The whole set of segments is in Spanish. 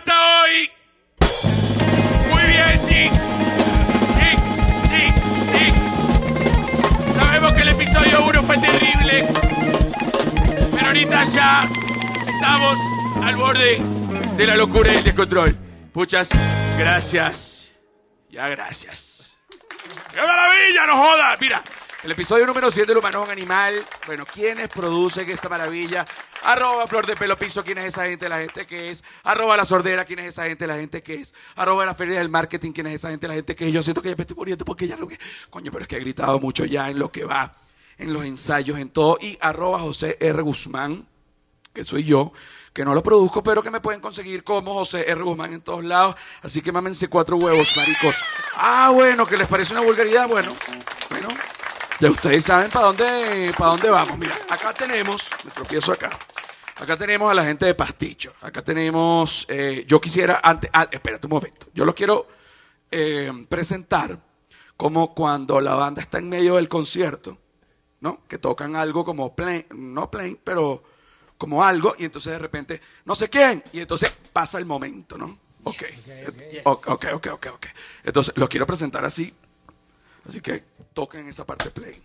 hasta hoy. Muy bien, sí. Sí, sí, sí. Sabemos que el episodio 1 fue terrible. Pero ahorita ya estamos al borde de la locura y el descontrol. Muchas gracias. Ya gracias. ¡Qué maravilla! ¡No jodas! Mira, el episodio número 7 del humano es un animal. Bueno, ¿quiénes producen esta maravilla? Arroba Flor de Pelo Piso, ¿quién es esa gente? La gente que es. Arroba La Sordera, ¿quién es esa gente? La gente que es. Arroba La Feria del Marketing, ¿quién es esa gente? La gente que es. Yo siento que ya me estoy muriendo porque ya lo que... Coño, pero es que he gritado mucho ya en lo que va, en los ensayos, en todo. Y arroba José R. Guzmán, que soy yo, que no lo produzco, pero que me pueden conseguir como José R. Guzmán en todos lados. Así que mámense cuatro huevos, maricos. Ah, bueno, que les parece una vulgaridad. Bueno, bueno. Ya ustedes saben para dónde, para dónde vamos. Mira, acá tenemos, me tropiezo acá. Acá tenemos a la gente de Pasticho. Acá tenemos, eh, yo quisiera, antes, ah, espérate un momento. Yo lo quiero eh, presentar como cuando la banda está en medio del concierto, ¿no? Que tocan algo como plain, no plain, pero como algo, y entonces de repente, no sé quién, y entonces pasa el momento, ¿no? Ok, ok, ok, ok, ok. ok. Entonces, lo quiero presentar así, así que toquen esa parte play.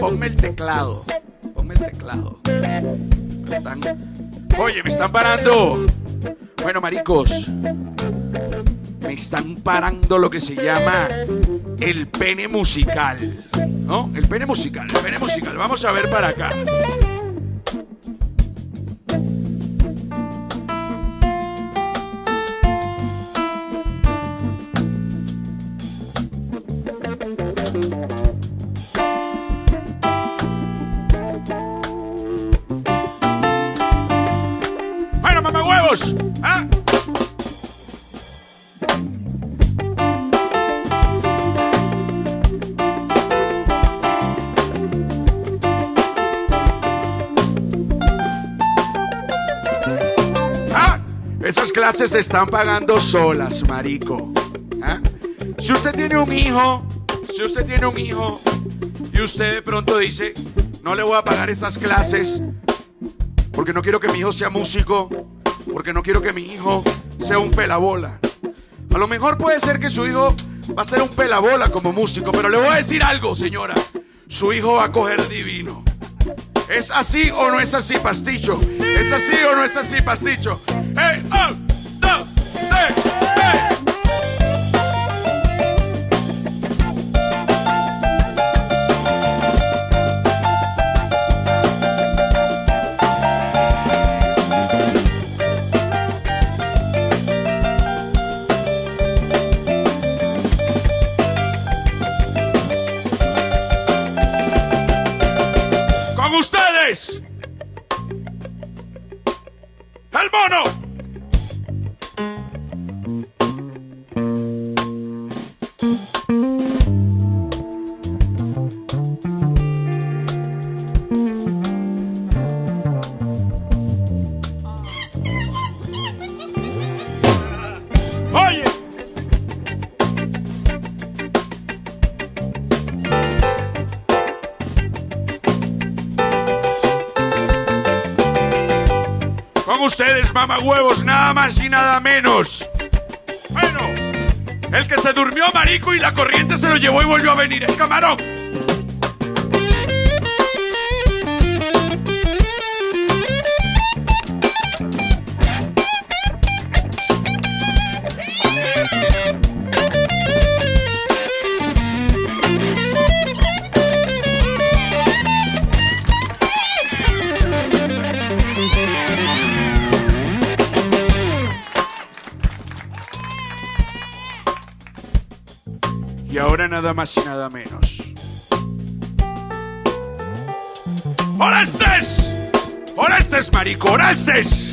Ponme el teclado. Ponme el teclado. Oye, me están parando. Bueno, maricos. Me están parando lo que se llama el pene musical. ¿No? El pene musical, el pene musical. Vamos a ver para acá. Se están pagando solas, marico. ¿Ah? Si usted tiene un hijo, si usted tiene un hijo y usted de pronto dice, no le voy a pagar esas clases porque no quiero que mi hijo sea músico, porque no quiero que mi hijo sea un pelabola. A lo mejor puede ser que su hijo va a ser un pelabola como músico, pero le voy a decir algo, señora. Su hijo va a coger divino. ¿Es así o no es así, pasticho? ¿Es así o no es así, pasticho? Mamahuevos, nada más y nada menos. Bueno, el que se durmió marico y la corriente se lo llevó y volvió a venir, el camarón. Nada más y nada menos. ¡Orestes! ¡Orestes, marico! ¡Orestes!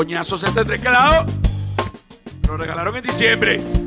Coñazos este teclado. Lo regalaron en diciembre.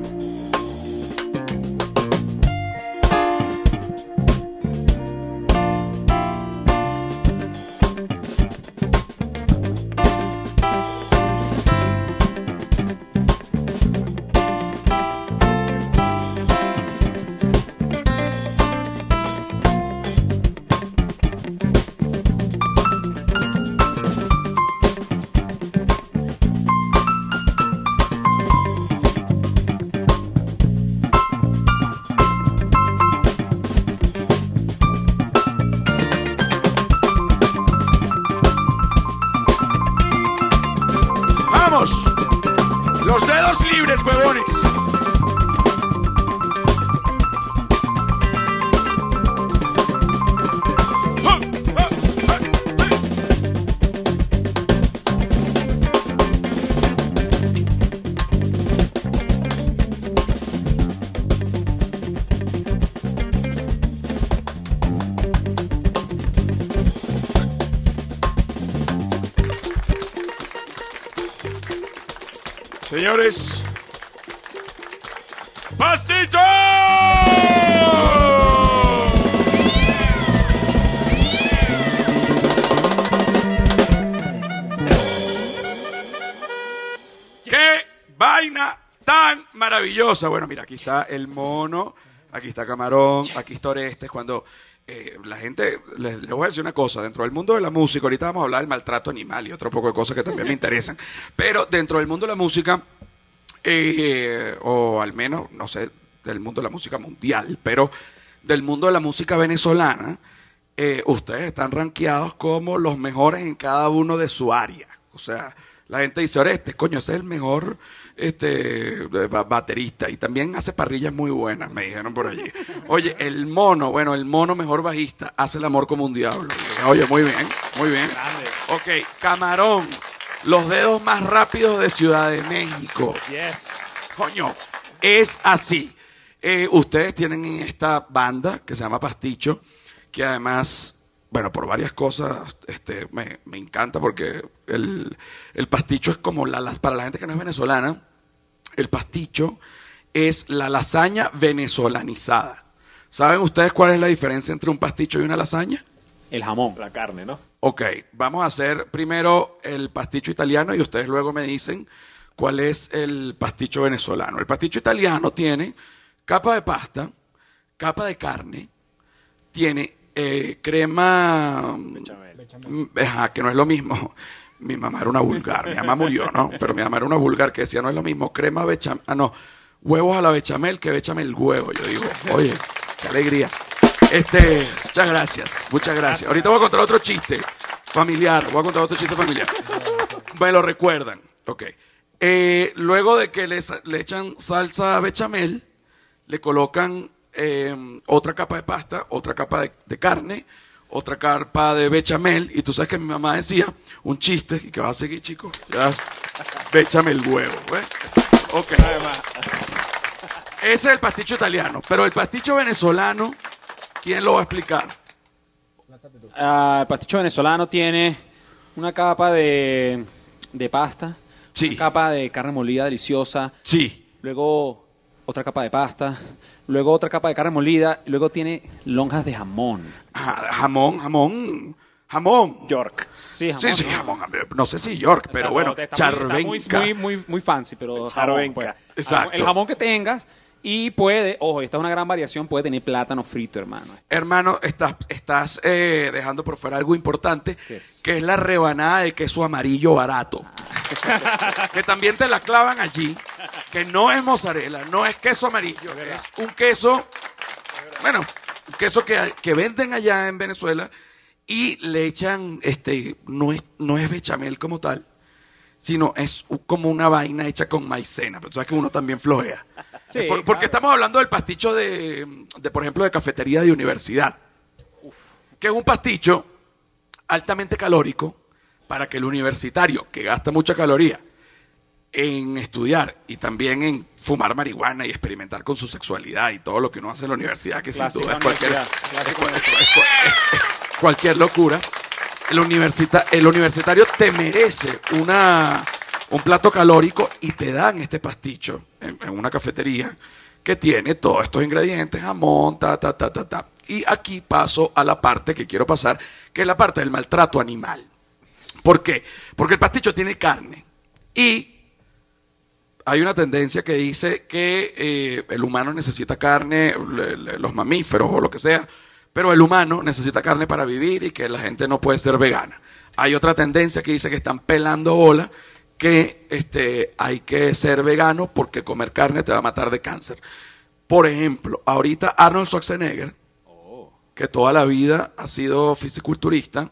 Señores, ¡Pasticho! ¡Qué vaina tan maravillosa! Bueno, mira, aquí está el mono, aquí está Camarón, aquí está Orestes. Cuando gente, les, les voy a decir una cosa, dentro del mundo de la música, ahorita vamos a hablar del maltrato animal y otro poco de cosas que también me interesan, pero dentro del mundo de la música, eh, o al menos, no sé, del mundo de la música mundial, pero del mundo de la música venezolana, eh, ustedes están rankeados como los mejores en cada uno de su área. O sea, la gente dice, Orestes, coño, ese es el mejor este, ba- baterista y también hace parrillas muy buenas, me dijeron por allí. Oye, el mono, bueno, el mono mejor bajista, hace el amor como un diablo. Oye, muy bien, muy bien. Ok, Camarón, los dedos más rápidos de Ciudad de México. Yes. Coño, es así. Eh, ustedes tienen en esta banda que se llama Pasticho, que además, bueno, por varias cosas, este, me, me encanta porque el, el pasticho es como la, las- para la gente que no es venezolana, el pasticho es la lasaña venezolanizada. ¿Saben ustedes cuál es la diferencia entre un pasticho y una lasaña? El jamón. La carne, ¿no? Ok, vamos a hacer primero el pasticho italiano y ustedes luego me dicen cuál es el pasticho venezolano. El pasticho italiano tiene capa de pasta, capa de carne, tiene eh, crema... mm, Ajá, que no es lo mismo. Mi mamá era una vulgar, mi mamá murió, ¿no? Pero mi mamá era una vulgar que decía, no es lo mismo crema bechamel, ah, no, huevos a la bechamel que bechamel huevo. Yo digo, oye, qué alegría. Este, muchas gracias, muchas gracias. Ahorita voy a contar otro chiste familiar, voy a contar otro chiste familiar. Me lo recuerdan, ok. Eh, luego de que les- le echan salsa bechamel, le colocan eh, otra capa de pasta, otra capa de, de carne, otra capa de bechamel, y tú sabes que mi mamá decía un chiste, y que va a seguir, chicos, ya, bechamel huevo. Ok. Ese es el pasticho italiano, pero el pasticho venezolano, ¿quién lo va a explicar? Ah, el pasticho venezolano tiene una capa de, de pasta, Sí. una capa de carne molida deliciosa, Sí, luego otra capa de pasta, luego otra capa de carne molida, y luego tiene lonjas de jamón. Ja- jamón, jamón, jamón. York. Sí, jamón. Sí, sí, ¿no? jamón. No sé si York, pero O sea, bueno, muy- muy, charvenca. muy, muy, muy fancy, pero jamón, pues. Exacto. El jamón que tengas Y puede, ojo, esta es una gran variación, puede tener plátano frito, hermano. Hermano, estás, estás eh, dejando por fuera algo importante, ¿Qué es? que es la rebanada de queso amarillo barato. que también te la clavan allí, que no es mozzarella, no es queso amarillo, es un queso, bueno, un queso que, que venden allá en Venezuela y le echan, este, no es, no es bechamel como tal, sino es como una vaina hecha con maicena, pero tú sabes que uno también flojea. Sí, Por- porque claro. estamos hablando del pasticho de, de, por ejemplo, de cafetería de universidad, que es un pasticho altamente calórico para que el universitario, que gasta mucha caloría en estudiar y también en fumar marihuana y experimentar con su sexualidad y todo lo que uno hace en la universidad, que sin Clásica duda es cualquier, universidad, clásica es cual- es cual- es- es cualquier locura, el, universita- el universitario te merece una, un plato calórico y te dan este pasticho en, una cafetería que tiene todos estos ingredientes, jamón, ta, ta, ta, ta, ta. Y aquí paso a la parte que quiero pasar, que es la parte del maltrato animal. ¿Por qué? Porque el pasticho tiene carne y hay una tendencia que dice que eh, el humano necesita carne, los mamíferos o lo que sea, pero el humano necesita carne para vivir y que la gente no puede ser vegana. Hay otra tendencia que dice que están pelando bola, que este, hay que ser vegano porque comer carne te va a matar de cáncer. Por ejemplo, ahorita Arnold Schwarzenegger, que toda la vida ha sido fisiculturista,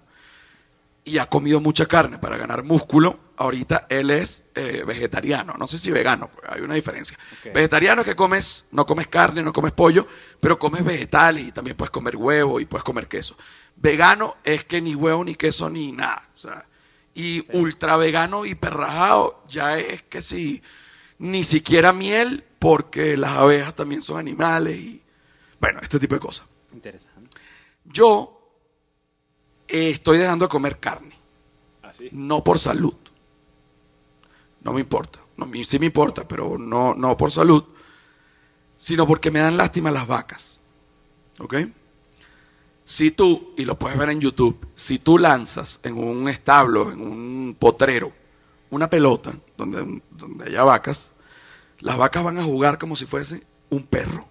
y ha comido mucha carne para ganar músculo, ahorita él es eh, vegetariano. No sé si vegano, hay una diferencia. Vegetariano es que comes, no comes carne, no comes pollo, pero comes vegetales y también puedes comer huevo y puedes comer queso. Vegano es que ni huevo, ni queso, ni nada. O sea, y ultra vegano y perrajado ya es que si ni siquiera miel, porque las abejas también son animales y bueno, este tipo de cosas. Interesante. Yo eh, estoy dejando de comer carne, Así. no por salud. No me importa. No, sí me importa, pero no, no por salud, sino porque me dan lástima las vacas. ¿Ok? Si tú, y lo puedes ver en YouTube, si tú lanzas en un establo, en un potrero, una pelota donde, donde haya vacas, las vacas van a jugar como si fuese un perro.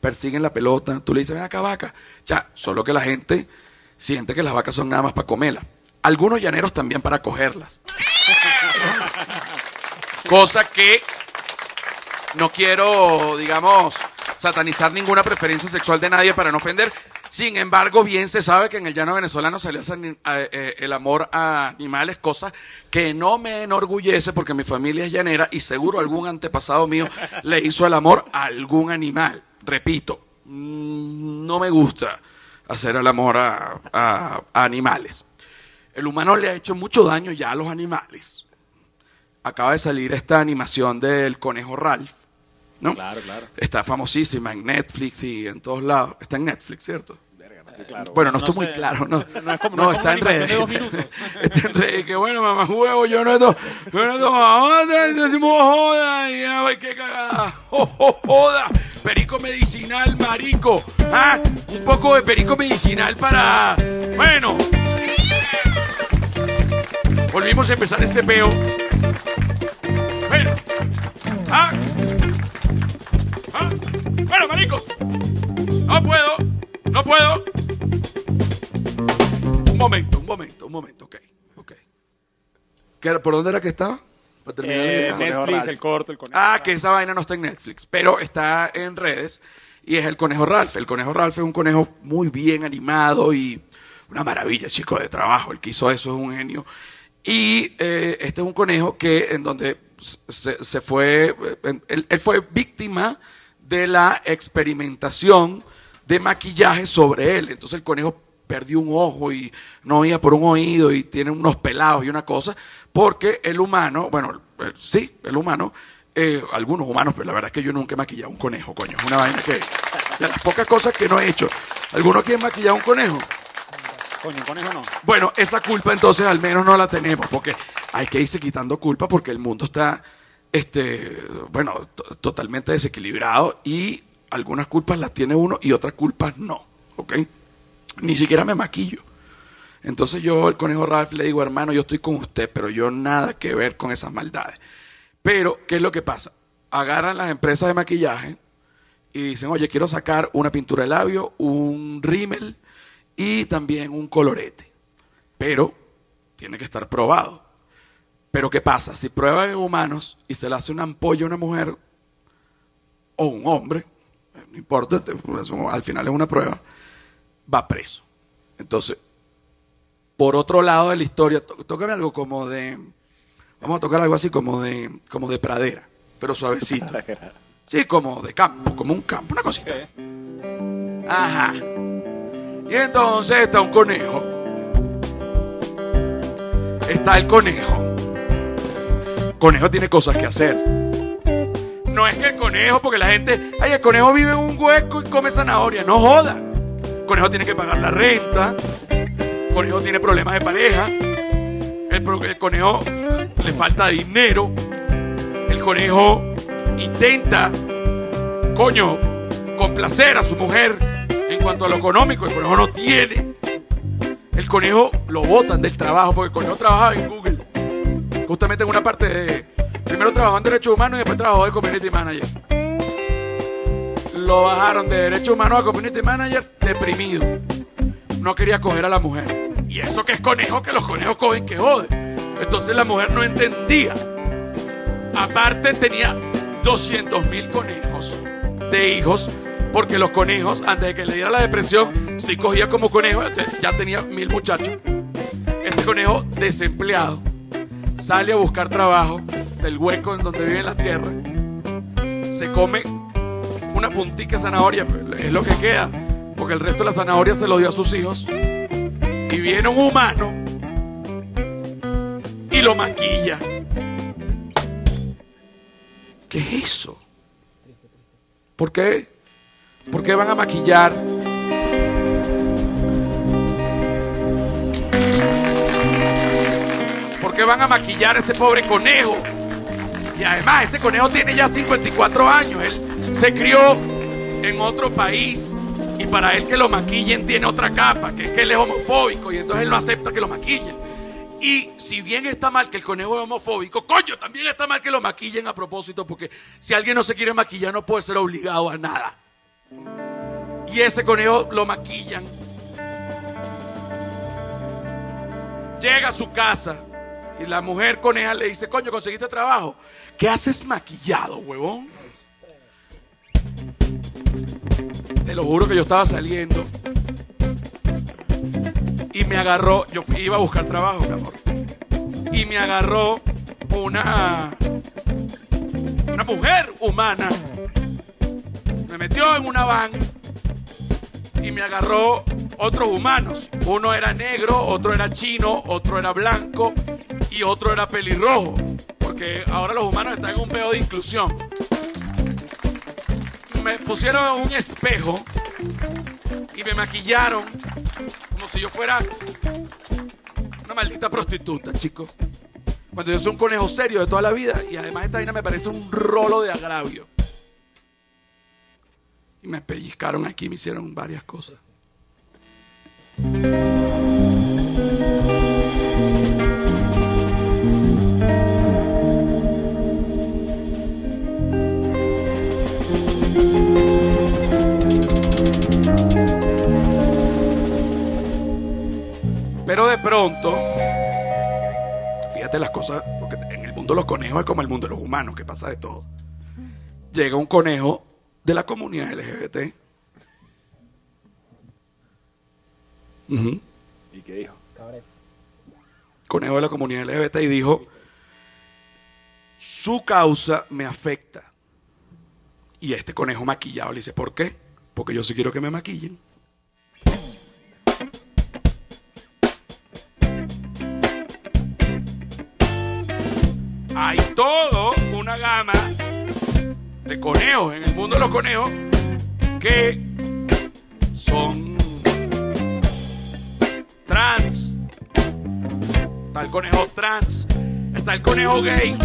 Persiguen la pelota, tú le dices, ven acá vaca. Ya, solo que la gente siente que las vacas son nada más para comerlas. Algunos llaneros también para cogerlas. Cosa que no quiero, digamos, satanizar ninguna preferencia sexual de nadie para no ofender. Sin embargo, bien se sabe que en el llano venezolano se le hace a- eh, el amor a animales, cosa que no me enorgullece porque mi familia es llanera y seguro algún antepasado mío le hizo el amor a algún animal. Repito, mm, no me gusta hacer el amor a, a- a animales. El humano le ha hecho mucho daño ya a los animales. Acaba de salir esta animación del conejo Ralph, ¿no? Claro, claro. Está famosísima en Netflix y en todos lados. Está en Netflix, ¿cierto? Verga, no claro. Bueno, no, estoy muy claro, no. No es como, no es como está en redes. animación de dos minutos. está en redes. Que bueno, mamá huevo, yo no estoy, yo no joda, y ya, ay, qué cagada. Jo, jo, joda. Perico medicinal, marico. Ah, un poco de perico medicinal para, bueno. Volvimos a empezar este peo. Bueno. Ah. Ah. Bueno, marico. No puedo, no puedo. Un momento, un momento, un momento, ok, ok. ¿Qué era- ¿Por dónde era que estaba? Para terminar la Eh. Netflix, el corto, el conejo. Ah, que esa vaina no está en Netflix, pero está en redes y es el conejo Ralph. El conejo Ralph es un conejo muy bien animado y una maravilla, chico, de trabajo. El que hizo eso es un genio. Y eh, este es un conejo que en donde se, se fue, eh, en- él, él fue víctima de la experimentación de maquillaje sobre él. Entonces el conejo perdió un ojo y no oía por un oído y tiene unos pelados y una cosa, porque el humano, bueno, eh, sí, el humano, eh, algunos humanos, pero la verdad es que yo nunca he maquillado un conejo, coño, es una vaina que, de las pocas cosas que no he hecho. ¿Alguno quiere maquillar un conejo? Coño, un conejo no. Bueno, esa culpa entonces al menos no la tenemos, porque hay que irse quitando culpa porque el mundo está, este, bueno, to- totalmente desequilibrado y algunas culpas las tiene uno y otras culpas no, ¿ok? Ni siquiera me maquillo. Entonces yo, el conejo Ralph, le digo, hermano, yo estoy con usted, pero yo nada que ver con esas maldades. Pero, ¿qué es lo que pasa? Agarran las empresas de maquillaje y dicen, oye, quiero sacar una pintura de labio, un rímel y también un colorete. Pero tiene que estar probado. Pero ¿qué pasa? Si prueban en humanos y se le hace una ampolla a una mujer o un hombre, no importa, al final es una prueba, va preso. Entonces, por otro lado de la historia, tócame algo como de, vamos a tocar algo así como de, como de pradera, pero suavecito. Sí, como de campo, como un campo, una cosita. Ajá. Y entonces está un conejo. Está el conejo. El conejo tiene cosas que hacer. No es que el conejo, porque la gente, ay, el conejo vive en un hueco y come zanahoria. No joda. El conejo tiene que pagar la renta. Conejo tiene problemas de pareja. El, el conejo le falta dinero. El conejo intenta, coño, complacer a su mujer en cuanto a lo económico. El conejo no tiene. El conejo lo botan del trabajo porque el conejo trabajaba en Google. Justamente en una parte de. Primero trabajó en Derechos Humanos y después trabajó de Community Manager. Lo bajaron de Derechos Humanos a Community Manager deprimido. No quería coger a la mujer. Y eso que es conejo, que los conejos cogen que jode. Entonces la mujer no entendía. Aparte tenía 200 mil conejos de hijos, porque los conejos, antes de que le diera la depresión, si cogía como conejo, ya tenía mil muchachos. Este conejo desempleado sale a buscar trabajo del hueco en donde vive la tierra, se come una puntica de zanahoria, es lo que queda, porque el resto de la zanahoria se lo dio a sus hijos, y viene un humano y lo maquilla ¿Qué es eso? ¿Por qué? ¿Por qué van a maquillar? ¿Por qué van a maquillar a ese pobre conejo? Y además, ese conejo tiene ya 54 años. Él se crió en otro país. Y para él que lo maquillen tiene otra capa, que es que él es homofóbico. Y entonces él no acepta que lo maquillen. Y si bien está mal que el conejo es homofóbico, coño, también está mal que lo maquillen a propósito, porque si alguien no se quiere maquillar no puede ser obligado a nada. Y ese conejo lo maquillan. Llega a su casa y la mujer coneja le dice, coño, ¿conseguiste trabajo? ¿Qué haces maquillado, huevón? Te lo juro que yo estaba saliendo y me agarró, yo iba a buscar trabajo, mi amor, y me agarró una, una mujer humana, me metió en una van y me agarró otros humanos. Uno era negro, otro era chino, otro era blanco y otro era pelirrojo, porque ahora los humanos están en un pedo de inclusión. Me pusieron un espejo y me maquillaron como si yo fuera una maldita prostituta, chico. Cuando yo soy un conejo serio de toda la vida y además esta vaina me parece un rolo de agravio. Y me pellizcaron aquí, me hicieron varias cosas. De pronto, fíjate las cosas, porque en el mundo de los conejos es como el mundo de los humanos, que pasa de todo. Llega un conejo de la comunidad LGBT. ¿Y qué dijo? Conejo de la comunidad LGBT y dijo, su causa me afecta. Y este conejo maquillado le dice, ¿por qué? Porque yo sí quiero que me maquillen. Gama de conejos en el mundo de los conejos que son trans. Está el conejo trans, está el conejo gay,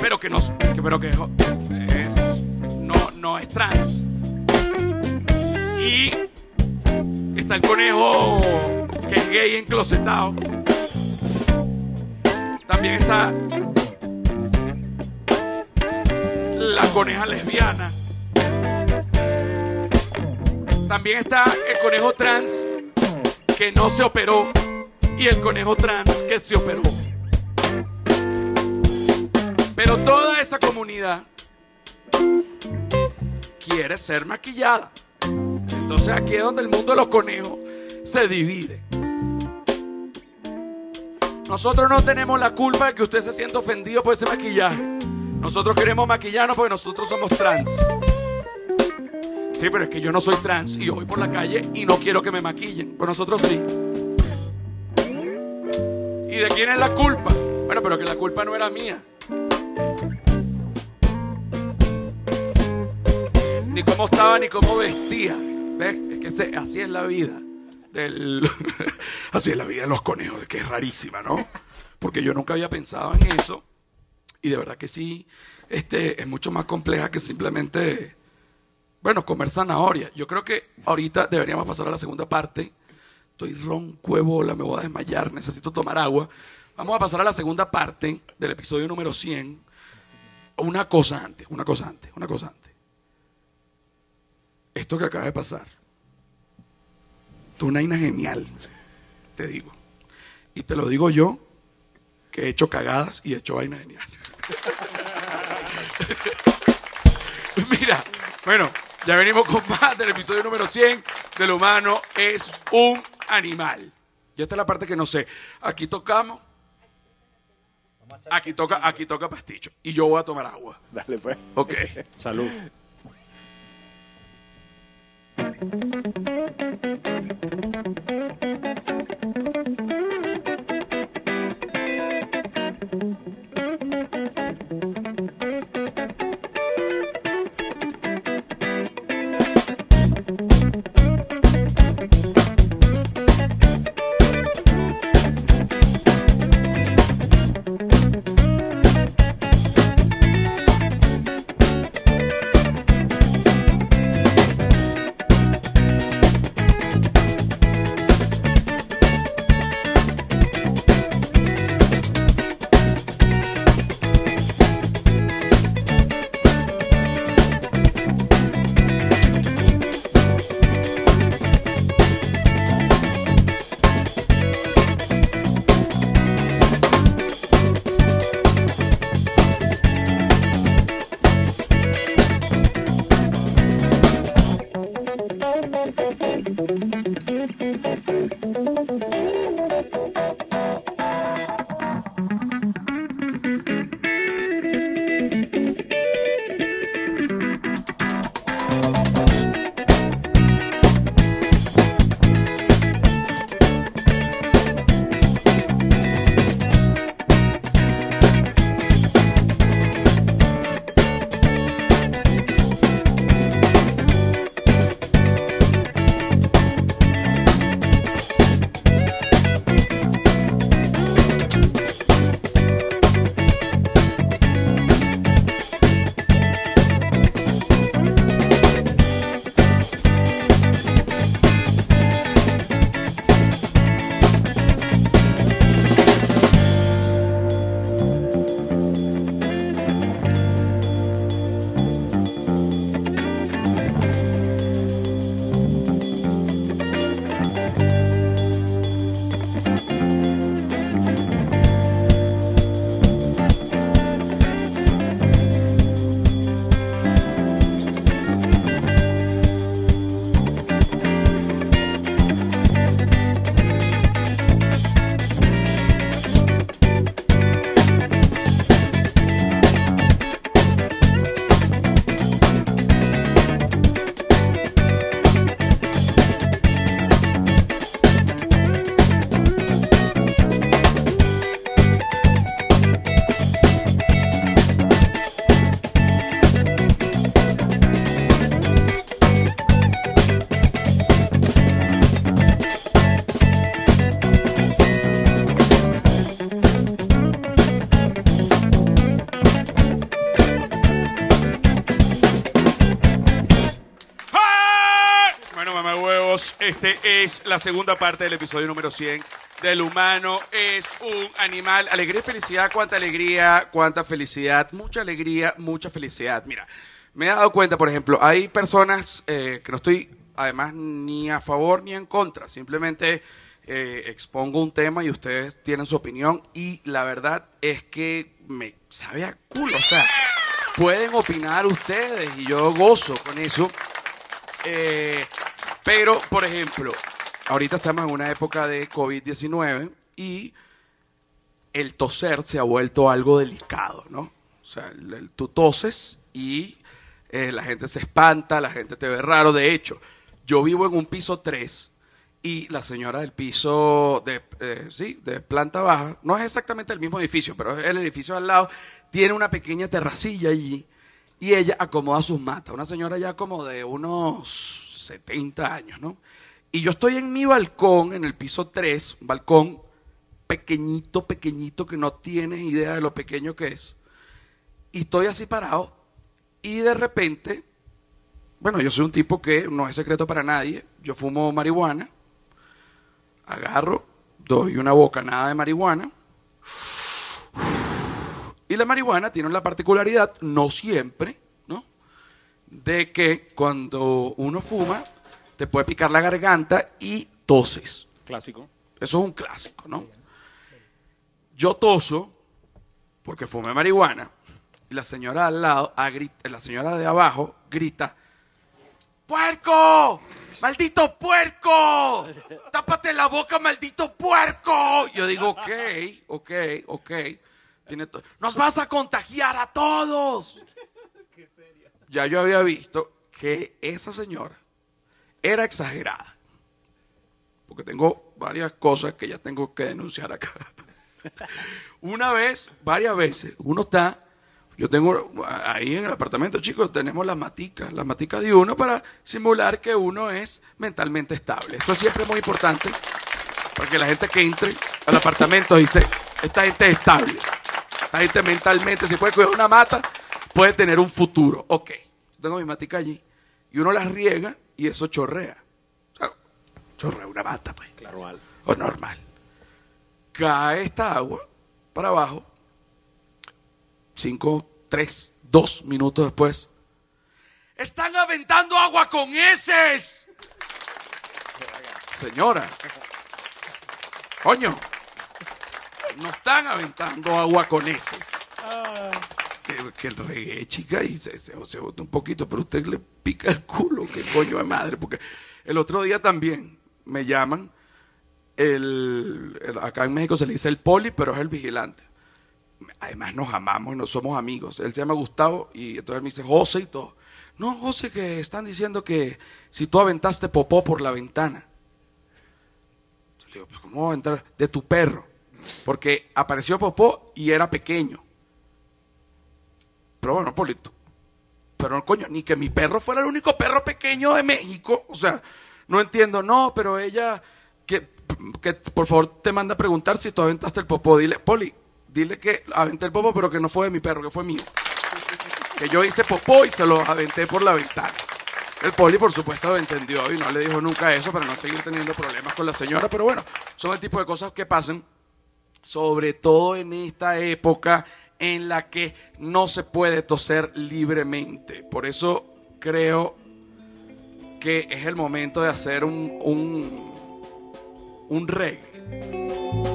pero que no, pero que es, no, no es trans. Y está el conejo que es gay enclosetado. También está la coneja lesbiana. También está el conejo trans que no se operó y el conejo trans que se operó. Pero toda esa comunidad quiere ser maquillada. Entonces aquí es donde el mundo de los conejos se divide. Nosotros no tenemos la culpa de que usted se sienta ofendido por ese maquillaje. Nosotros queremos maquillarnos porque nosotros somos trans. Sí, pero es que yo no soy trans y yo voy por la calle y no quiero que me maquillen. Pues nosotros sí. ¿Y de quién es la culpa? Bueno, pero que la culpa no era mía. Ni cómo estaba, ni cómo vestía. ¿Ves? Es que así es la vida. Así es la vida de los conejos, que es rarísima, ¿no? Porque yo nunca había pensado en eso. Y de verdad que sí, este, es mucho más compleja que simplemente, bueno, comer zanahoria. Yo creo que ahorita deberíamos pasar a la segunda parte. Estoy ronco bola, me voy a desmayar, necesito tomar agua. Vamos a pasar a la segunda parte del episodio número 100. Una cosa antes, una cosa antes, una cosa antes. Esto que acaba de pasar. Tú una vaina genial, te digo. Y te lo digo yo, que he hecho cagadas y he hecho vaina genial. Mira, bueno, ya venimos con más del episodio número 100 del humano es un animal. Y esta es la parte que no sé. Aquí tocamos. Aquí toca, aquí toca pasticho. Y yo voy a tomar agua. Dale pues. Ok. Salud. Este es la segunda parte del episodio número 100 del humano es un animal. Alegría y felicidad, cuánta alegría, cuánta felicidad, mucha alegría, mucha felicidad. Mira, me he dado cuenta, por ejemplo, hay personas eh, que no estoy además ni a favor ni en contra, simplemente eh, expongo un tema y ustedes tienen su opinión y la verdad es que me sabe a culo, o sea, pueden opinar ustedes y yo gozo con eso. Eh, pero, por ejemplo, ahorita estamos en una época de COVID-19 y el toser se ha vuelto algo delicado, ¿no? O sea, tú toses y eh, la gente se espanta, la gente te ve raro. De hecho, yo vivo en un piso 3 y la señora del piso de, eh, sí, de planta baja, no es exactamente el mismo edificio, pero es el edificio al lado, tiene una pequeña terracilla allí y ella acomoda sus matas. Una señora ya como de unos 70 años, ¿no? Y yo estoy en mi balcón, en el piso 3, un balcón pequeñito, pequeñito, que no tienes idea de lo pequeño que es. Y estoy así parado y de repente, bueno, yo soy un tipo que no es secreto para nadie, yo fumo marihuana, agarro, doy una bocanada de marihuana y la marihuana tiene la particularidad, no siempre. De que cuando uno fuma, te puede picar la garganta y toses. Clásico. Eso es un clásico, ¿no? Yo toso porque fumé marihuana y la señora al lado, a grit- la señora de abajo grita, ¡Puerco! ¡Maldito puerco! ¡Tápate la boca, maldito puerco! Yo digo, ok, ok, ok. Tiene ¡Nos vas a contagiar a todos! Ya yo había visto que esa señora era exagerada porque tengo varias cosas que ya tengo que denunciar acá. Una vez, varias veces, uno está, yo tengo ahí en el apartamento, chicos, tenemos las maticas, las maticas de uno para simular que uno es mentalmente estable. Eso siempre es muy importante para que la gente que entre al apartamento dice, esta gente es estable, esta gente mentalmente, si puede cuidar una mata, puede tener un futuro. Ok, tengo mi matica allí y uno las riega y eso chorrea. O sea, chorrea una mata, pues. Claro, O normal. Cae esta agua para abajo. Cinco, tres, dos minutos después. ¡Están aventando agua con heces! Señora. Coño. No están aventando agua con heces. Que, el regué, chica, y se, se, bota un poquito, pero usted le pica el culo, que coño de madre, porque el otro día también me llaman, el, acá en México se le dice el poli, pero es el vigilante. Además nos amamos y no somos amigos. Él se llama Gustavo y entonces me dice José y todo. No, José, que están diciendo que si tú aventaste popó por la ventana. Yo le digo, pues ¿cómo va a aventar? De tu perro. Porque apareció popó y era pequeño. Pero bueno, Polito. Pero coño, ni que mi perro fuera el único perro pequeño de México. O sea, no entiendo. No, pero ella, que, que por favor te manda a preguntar si tú aventaste el popó. Dile, Poli, dile que aventé el popó, pero que no fue de mi perro, que fue mío. Que yo hice popó y se lo aventé por la ventana. El poli, por supuesto, lo entendió y no le dijo nunca eso para no seguir teniendo problemas con la señora. Pero bueno, son el tipo de cosas que pasan sobre todo en esta época en la que no se puede toser libremente. Por eso creo que es el momento de hacer un, un, un reggae.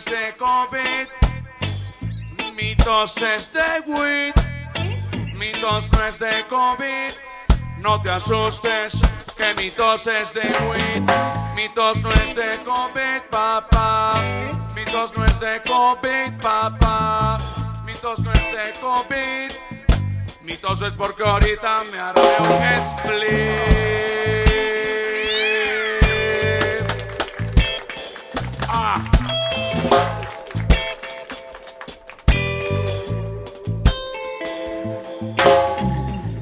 Es de COVID, mi tos es de weed. Mi tos no es de COVID, no te asustes, que mi tos es de weed. Mi tos no es de COVID, papá. Mi tos no es de COVID, papá. Mi tos no es de COVID. Mi tos es porque ahorita me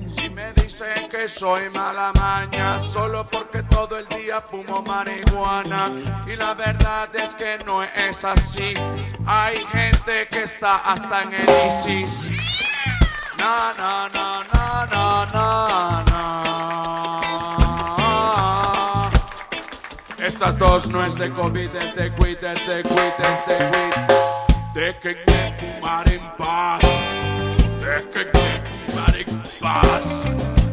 Si me dicen que soy mala maña, solo porque todo el día fumo marihuana. Y la verdad es que no es así. Hay gente que está hasta en el ISIS. Na, na, na, na, na, na, na. Esta tos no es de COVID, es de quit, es de quit, es de quit. Déjenme fumar en paz. Déjenme fumar en paz.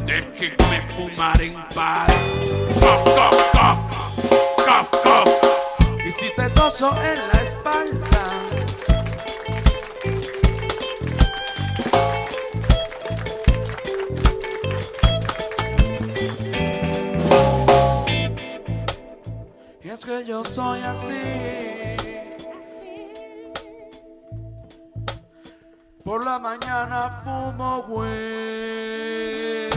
Déjenme fumar en paz. Cof, cof, cof. Cof, cof. Y si te toso en la espalda. Que yo soy así. Por la mañana fumo weed.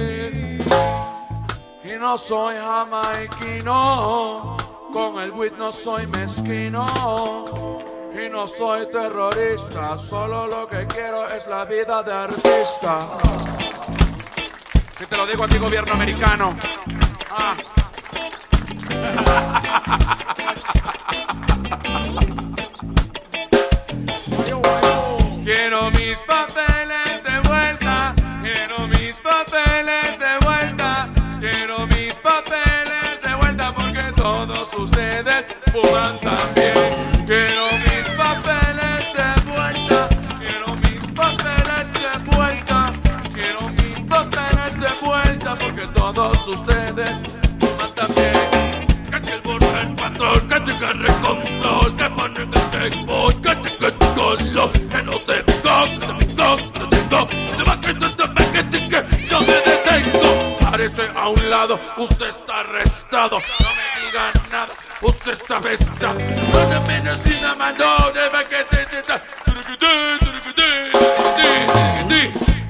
Y no soy jamaiquino. Con el weed no soy mezquino. Y no soy terrorista. Solo lo que quiero es la vida de artista. Si te lo digo a ti gobierno americano. Ah. Quiero mis papeles agarre control, que pone que te voy, que te te colo, que no te pico, que te pico, que te que te va que te te ve, que yo me detengo. Párese a un lado, usted está arrestado, no me diga nada, usted está arrestado. No te menos sin la mano, debe que te.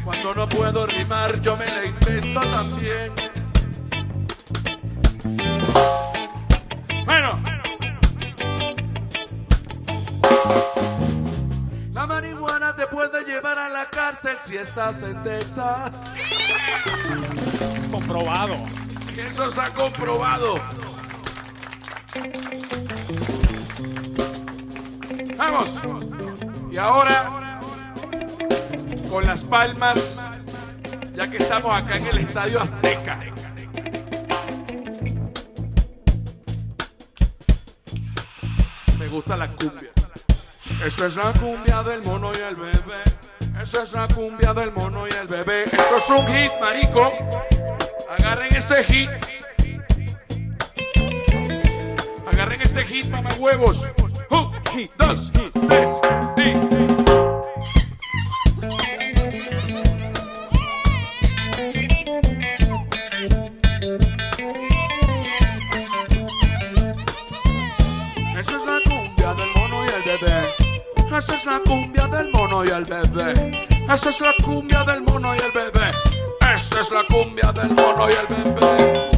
Cuando no puedo rimar, yo me la invento también. Si estás en Texas. Comprobado. Eso se ha comprobado. Vamos. Y ahora, con las palmas, ya que estamos acá en el Estadio Azteca. Me gusta la cumbia. Esa es la cumbia del mono y el bebé. Esa es la cumbia del mono y el bebé. Esto es un hit, marico. Agarren este hit. Agarren este hit, mamá huevos. Un, dos, tres, Esa es la cumbia del mono y el bebé. Esa es la cumbia del mono y el bebé. Esa es la cumbia del mono y el bebé.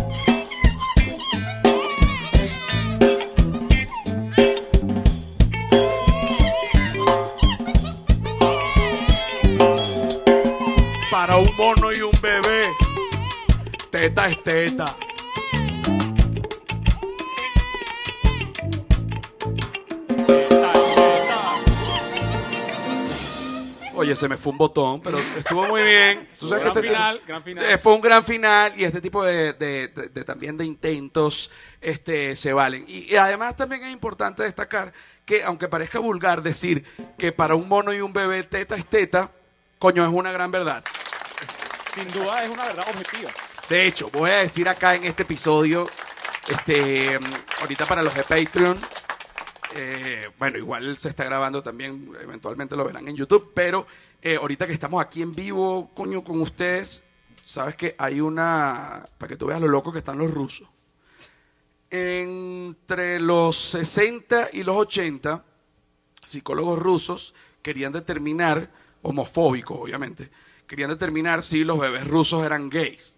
Para un mono y un bebé, teta es teta. Oye, se me fue un botón, pero estuvo muy bien. Tú sabes Gran que este- final, gran final. Eh, fue un gran final y este tipo de, de- de- de también de intentos este, se valen. Y, y además también es importante destacar que, aunque parezca vulgar decir que para un mono y un bebé teta es teta, coño, es una gran verdad. Sin duda es una verdad objetiva. De hecho, voy a decir acá en este episodio, este, ahorita para los de Patreon, eh, bueno, igual se está grabando también, eventualmente lo verán en YouTube, pero eh, ahorita que estamos aquí en vivo, coño, con ustedes, sabes que hay una, para que tú veas lo loco que están los rusos. Entre los 60 y los 80, psicólogos rusos querían determinar, homofóbicos obviamente, querían determinar si los bebés rusos eran gays.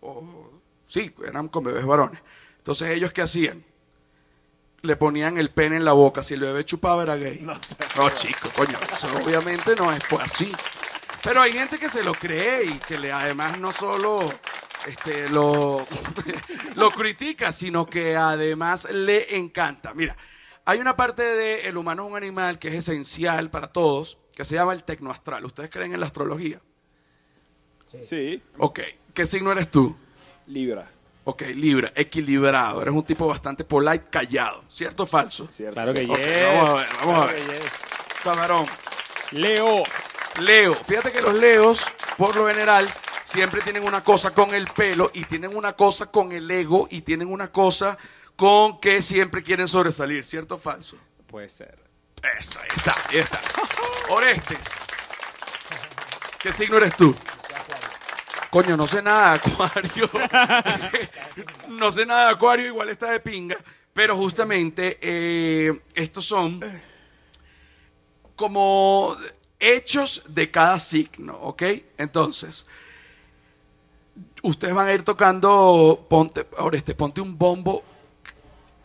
O, sí, eran con bebés varones. Entonces, ¿ellos qué hacían? Le ponían el pene en la boca. Si el bebé chupaba, era gay. No, chico, coño, eso obviamente no es, fue así. Pero hay gente que se lo cree y que le, además no solo este, lo, lo critica, sino que además le encanta. Mira, hay una parte del humano es un animal que es esencial para todos, que se llama el tecnoastral. ¿Ustedes creen en la astrología? Sí. Ok. ¿Qué signo eres tú? Libra. Ok, Libra, equilibrado. Eres un tipo bastante polite, callado. ¿Cierto o falso? Cierto. Claro que yes. vamos a ver, vamos a Claro ver. que yes. Camarón. Leo. Leo. Fíjate que los leos, por lo general, siempre tienen una cosa con el pelo y tienen una cosa con el ego y tienen una cosa con que siempre quieren sobresalir. ¿Cierto o falso? Puede ser. Eso, ahí está, ahí está. Orestes. ¿Qué signo eres tú? Coño, no sé nada de acuario. no sé nada de acuario, igual está de pinga. Pero justamente eh, estos son como hechos de cada signo, ¿ok? Entonces, ustedes van a ir tocando, ponte, Oreste, ponte un bombo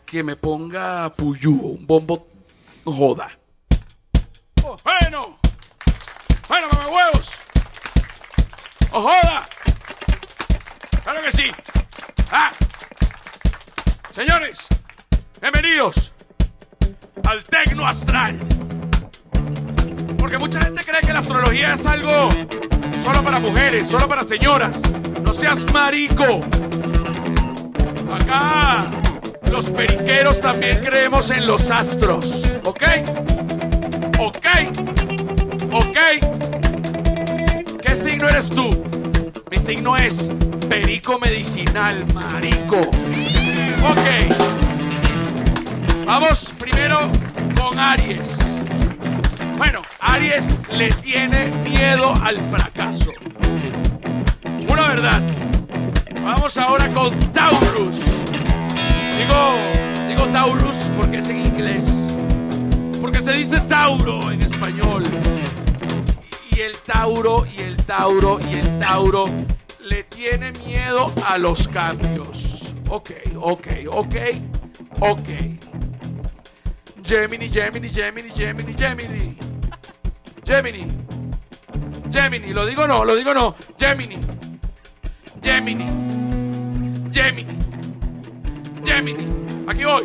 que me ponga puyú, un bombo joda. Bueno, bueno, mamá huevos. ¡Oh, joda! ¡Claro que sí! ¡Ah! Señores, bienvenidos al Tecno Astral. Porque mucha gente cree que la astrología es algo solo para mujeres, solo para señoras. No seas marico. Acá los periqueros también creemos en los astros. ¿Ok? ¿Ok? ¿Ok? ¿Qué signo eres tú? Mi signo es perico medicinal, marico. Ok. Vamos primero con Aries. Bueno, Aries le tiene miedo al fracaso. Una verdad. Vamos ahora con Taurus. Digo, digo Taurus porque es en inglés. Porque se dice Tauro en español. Y el Tauro, y el Tauro, y el Tauro le tiene miedo a los cambios. Ok, ok, ok, ok. Gemini, Gemini, Gemini, Gemini, Gemini. Gemini. Gemini, lo digo no, lo digo no. Gemini. Gemini. Gemini. Gemini. Aquí voy.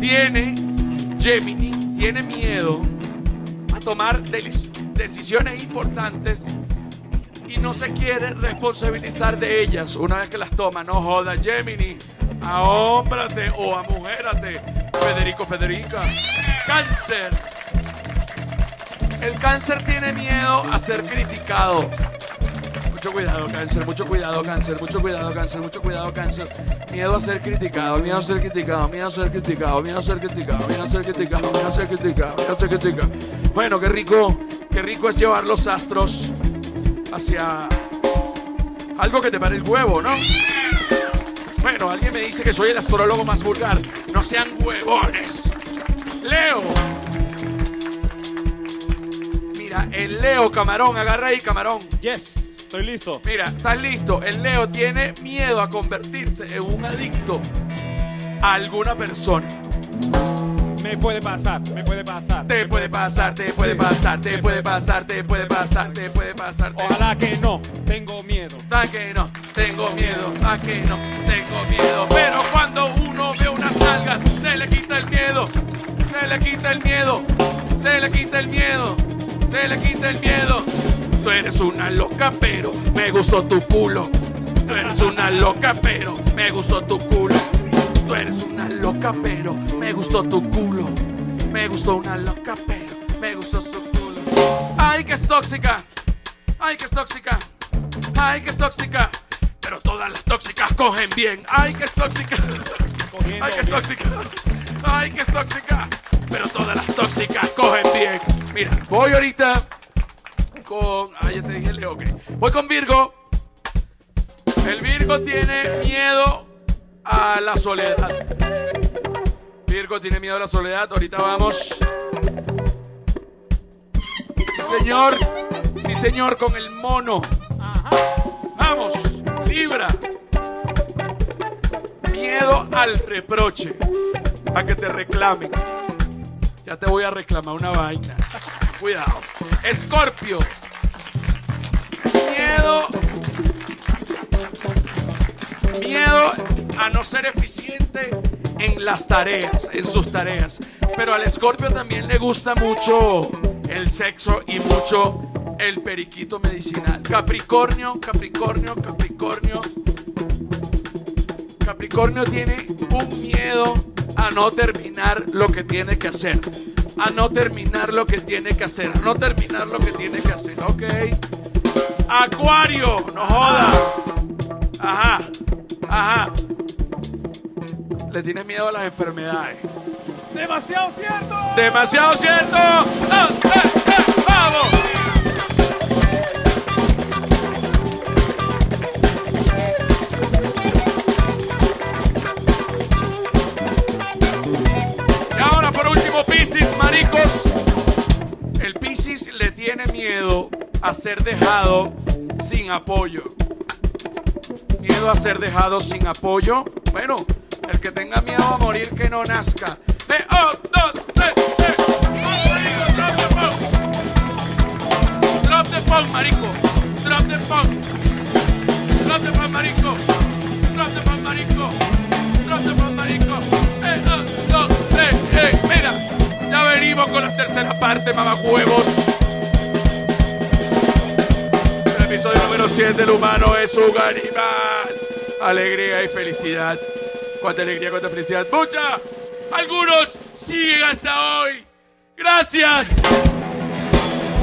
Tiene Gemini, tiene miedo a tomar delis- decisiones importantes y no se quiere responsabilizar de ellas una vez que las toma. No joda, Gemini. Ahómbrate o amujérate. Federico, Federica. Cáncer. El cáncer tiene miedo a ser criticado. Mucho cuidado, cáncer, mucho cuidado, cáncer, mucho cuidado, cáncer, mucho cuidado, cáncer. Miedo a ser criticado, miedo a ser criticado, miedo a ser criticado, miedo a ser criticado, miedo a ser criticado, miedo a ser criticado, miedo a ser criticado. Bueno, qué rico, qué rico es llevar los astros hacia algo que te pare el huevo, ¿no? Bueno, alguien me dice que soy el astrólogo más vulgar. No sean huevones. Leo. Mira, el Leo, camarón, agarra ahí, camarón. Yes. Estoy listo. Mira, ¿estás listo? El Leo tiene miedo a convertirse en un adicto a alguna persona. Me puede pasar, me puede pasar. Te puede pasar, te puede pasar, te puede pasar, te puede pasar, te puede pasar. Ojalá que no. Tengo miedo. A que no, tengo miedo, a que no, tengo miedo. Pero cuando uno ve unas nalgas, se le quita el miedo, se le quita el miedo, se le quita el miedo, se le quita el miedo. Tú eres una loca, pero me gustó tu culo. Tú eres una loca, pero me gustó tu culo. Tú eres una loca, pero me gustó tu culo. Me gustó una loca, pero me gustó su culo. Ay, que es tóxica. Ay, que es tóxica. Ay, que es tóxica. Pero todas las tóxicas cogen bien. Ay, que es tóxica. Ay, que es tóxica. Ay, que es tóxica. Pero todas las tóxicas cogen bien. Mira, voy ahorita con. Ay, ya te dije Leo, ok. Voy con Virgo. El Virgo tiene miedo a la soledad. Virgo tiene miedo a la soledad. Ahorita vamos. Sí, señor. Sí, señor, con el mono. Vamos, Libra. Miedo al reproche. A que te reclamen. Ya te voy a reclamar una vaina. Cuidado. Escorpio. Miedo. Miedo a no ser eficiente en las tareas, en sus tareas. Pero al escorpio también le gusta mucho el sexo y mucho el periquito medicinal. Capricornio, Capricornio, Capricornio. Capricornio tiene un miedo a no terminar lo que tiene que hacer. A no terminar lo que tiene que hacer. A no terminar lo que tiene que hacer. Ok. Acuario, no joda. Ajá. Ajá. Le tienes miedo a las enfermedades. Demasiado cierto. Demasiado cierto. ¡Ah, eh, eh! ¡Vamos! Y ahora por último, Piscis, maricos. El Piscis le tiene miedo a ser dejado sin apoyo. Miedo a ser dejado sin apoyo. Bueno, el que tenga miedo a morir que no nazca. Eh, oh, dos, tres, eh. Vamos, marico, drop the phone. Drop the phone, marico. Drop the phone. Drop the phone, marico. Drop the phone, marico. Drop the phone, marico. Eh, oh, dos, tres, eh. Mira, ya venimos con la tercera parte, mamacuevos. Episodio número 100 del humano es un animal. Alegría y felicidad. Cuánta alegría, cuánta felicidad. Mucha. Algunos siguen hasta hoy. Gracias.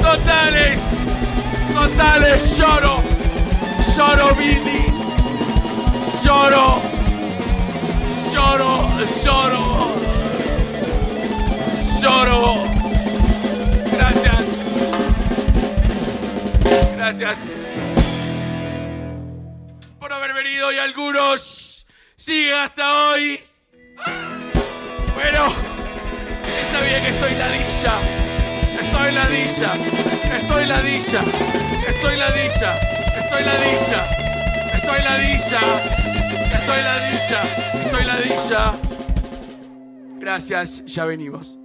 Totales. Totales. Lloro. Lloro, Billy. Lloro. Lloro. Lloro. Lloro. Gracias. Gracias haber venido y algunos siguen hasta hoy. Bueno, está bien, estoy ladilla. Estoy ladilla. Estoy ladilla. Estoy ladilla. Estoy ladilla. Estoy ladilla. Estoy ladilla. Estoy ladilla. Gracias, ya venimos.